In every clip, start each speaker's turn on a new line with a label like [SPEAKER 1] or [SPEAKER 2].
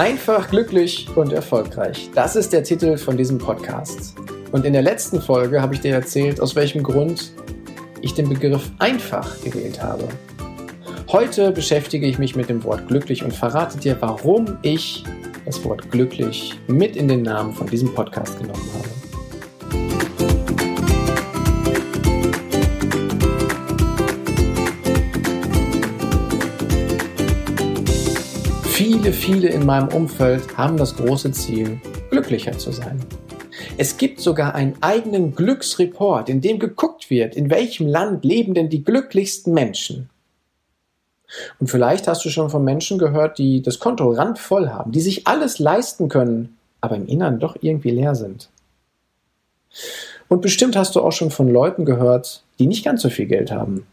[SPEAKER 1] Einfach, glücklich und erfolgreich. Das ist der Titel von diesem Podcast. Und in der letzten Folge habe ich dir erzählt, aus welchem Grund ich den Begriff einfach gewählt habe. Heute beschäftige ich mich mit dem Wort glücklich und verrate dir, warum ich das Wort glücklich mit in den Namen von diesem Podcast genommen habe. Viele, viele in meinem Umfeld haben das große Ziel, glücklicher zu sein. Es gibt sogar einen eigenen Glücksreport, in dem geguckt wird, in welchem Land leben denn die glücklichsten Menschen. Und vielleicht hast du schon von Menschen gehört, die das Konto randvoll haben, die sich alles leisten können, aber im Inneren doch irgendwie leer sind. Und bestimmt hast du auch schon von Leuten gehört, die nicht ganz so viel Geld haben,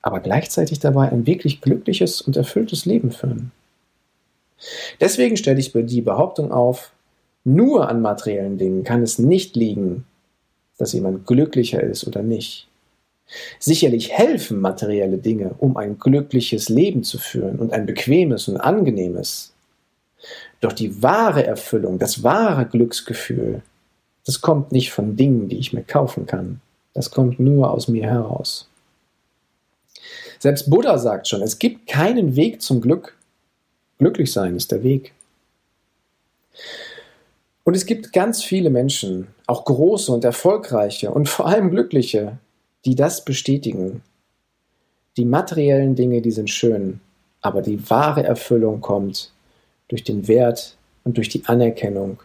[SPEAKER 1] aber gleichzeitig dabei ein wirklich glückliches und erfülltes Leben führen. Deswegen stelle ich die Behauptung auf, nur an materiellen Dingen kann es nicht liegen, dass jemand glücklicher ist oder nicht. Sicherlich helfen materielle Dinge, um ein glückliches Leben zu führen und ein bequemes und angenehmes. Doch die wahre Erfüllung, das wahre Glücksgefühl, das kommt nicht von Dingen, die ich mir kaufen kann. Das kommt nur aus mir heraus. Selbst Buddha sagt schon, es gibt keinen Weg zum Glück. Glücklich sein ist der Weg. Und es gibt ganz viele Menschen, auch große und erfolgreiche und vor allem glückliche, die das bestätigen. Die materiellen Dinge, die sind schön, aber die wahre Erfüllung kommt durch den Wert und durch die Anerkennung,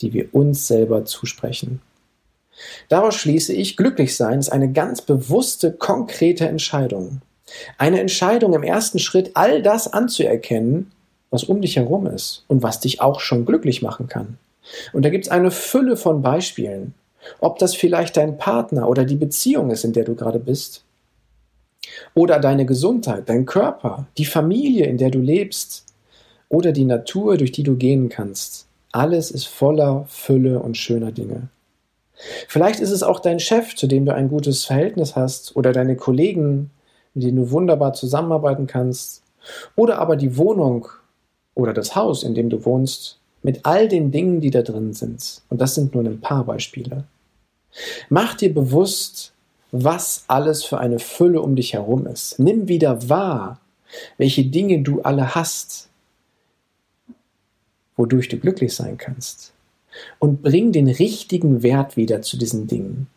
[SPEAKER 1] die wir uns selber zusprechen. Daraus schließe ich, glücklich sein ist eine ganz bewusste, konkrete Entscheidung. Eine Entscheidung im ersten Schritt, all das anzuerkennen, was um dich herum ist und was dich auch schon glücklich machen kann. Und da gibt es eine Fülle von Beispielen. Ob das vielleicht dein Partner oder die Beziehung ist, in der du gerade bist. Oder deine Gesundheit, dein Körper, die Familie, in der du lebst. Oder die Natur, durch die du gehen kannst. Alles ist voller Fülle und schöner Dinge. Vielleicht ist es auch dein Chef, zu dem du ein gutes Verhältnis hast, oder deine Kollegen, mit denen du wunderbar zusammenarbeiten kannst, oder aber die Wohnung oder das Haus, in dem du wohnst, mit all den Dingen, die da drin sind. Und das sind nur ein paar Beispiele. Mach dir bewusst, was alles für eine Fülle um dich herum ist. Nimm wieder wahr, welche Dinge du alle hast, wodurch du glücklich sein kannst. Und bring den richtigen Wert wieder zu diesen Dingen.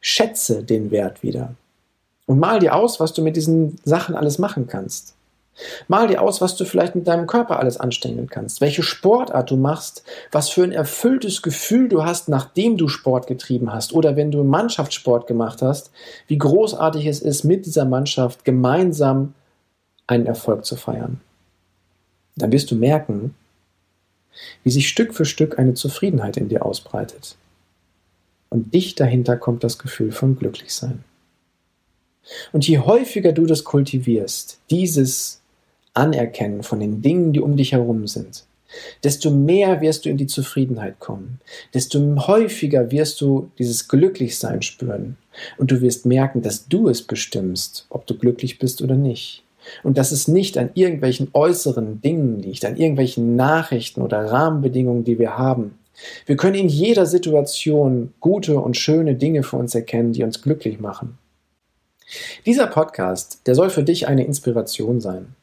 [SPEAKER 1] Schätze den Wert wieder. Und mal dir aus, was du mit diesen Sachen alles machen kannst. Mal dir aus, was du vielleicht mit deinem Körper alles anstellen kannst, welche Sportart du machst, was für ein erfülltes Gefühl du hast, nachdem du Sport getrieben hast oder wenn du Mannschaftssport gemacht hast, wie großartig es ist, mit dieser Mannschaft gemeinsam einen Erfolg zu feiern. Dann wirst du merken, wie sich Stück für Stück eine Zufriedenheit in dir ausbreitet. Und dicht dahinter kommt das Gefühl von Glücklichsein. Und je häufiger du das kultivierst, dieses Anerkennen von den Dingen, die um dich herum sind, desto mehr wirst du in die Zufriedenheit kommen, desto häufiger wirst du dieses Glücklichsein spüren und du wirst merken, dass du es bestimmst, ob du glücklich bist oder nicht. Und dass es nicht an irgendwelchen äußeren Dingen liegt, an irgendwelchen Nachrichten oder Rahmenbedingungen, die wir haben. Wir können in jeder Situation gute und schöne Dinge für uns erkennen, die uns glücklich machen. Dieser Podcast, der soll für dich eine Inspiration sein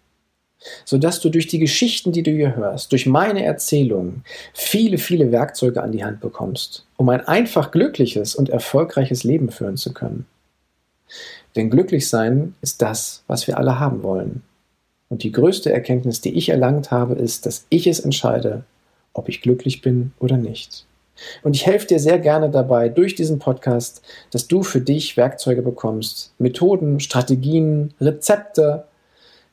[SPEAKER 1] sodass du durch die Geschichten, die du hier hörst, durch meine Erzählungen, viele, viele Werkzeuge an die Hand bekommst, um ein einfach glückliches und erfolgreiches Leben führen zu können. Denn glücklich sein ist das, was wir alle haben wollen. Und die größte Erkenntnis, die ich erlangt habe, ist, dass ich es entscheide, ob ich glücklich bin oder nicht. Und ich helfe dir sehr gerne dabei durch diesen Podcast, dass du für dich Werkzeuge bekommst, Methoden, Strategien, Rezepte,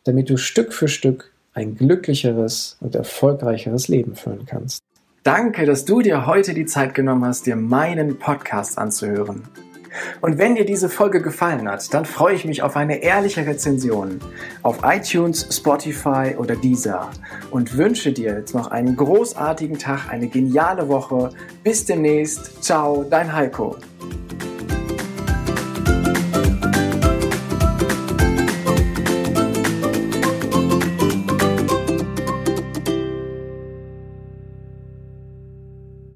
[SPEAKER 1] damit du Stück für Stück ein glücklicheres und erfolgreicheres Leben führen kannst. Danke, dass du dir heute die Zeit genommen hast, dir meinen Podcast anzuhören. Und wenn dir diese Folge gefallen hat, dann freue ich mich auf eine ehrliche Rezension auf iTunes, Spotify oder Deezer und wünsche dir jetzt noch einen großartigen Tag, eine geniale Woche. Bis demnächst. Ciao, dein Heiko.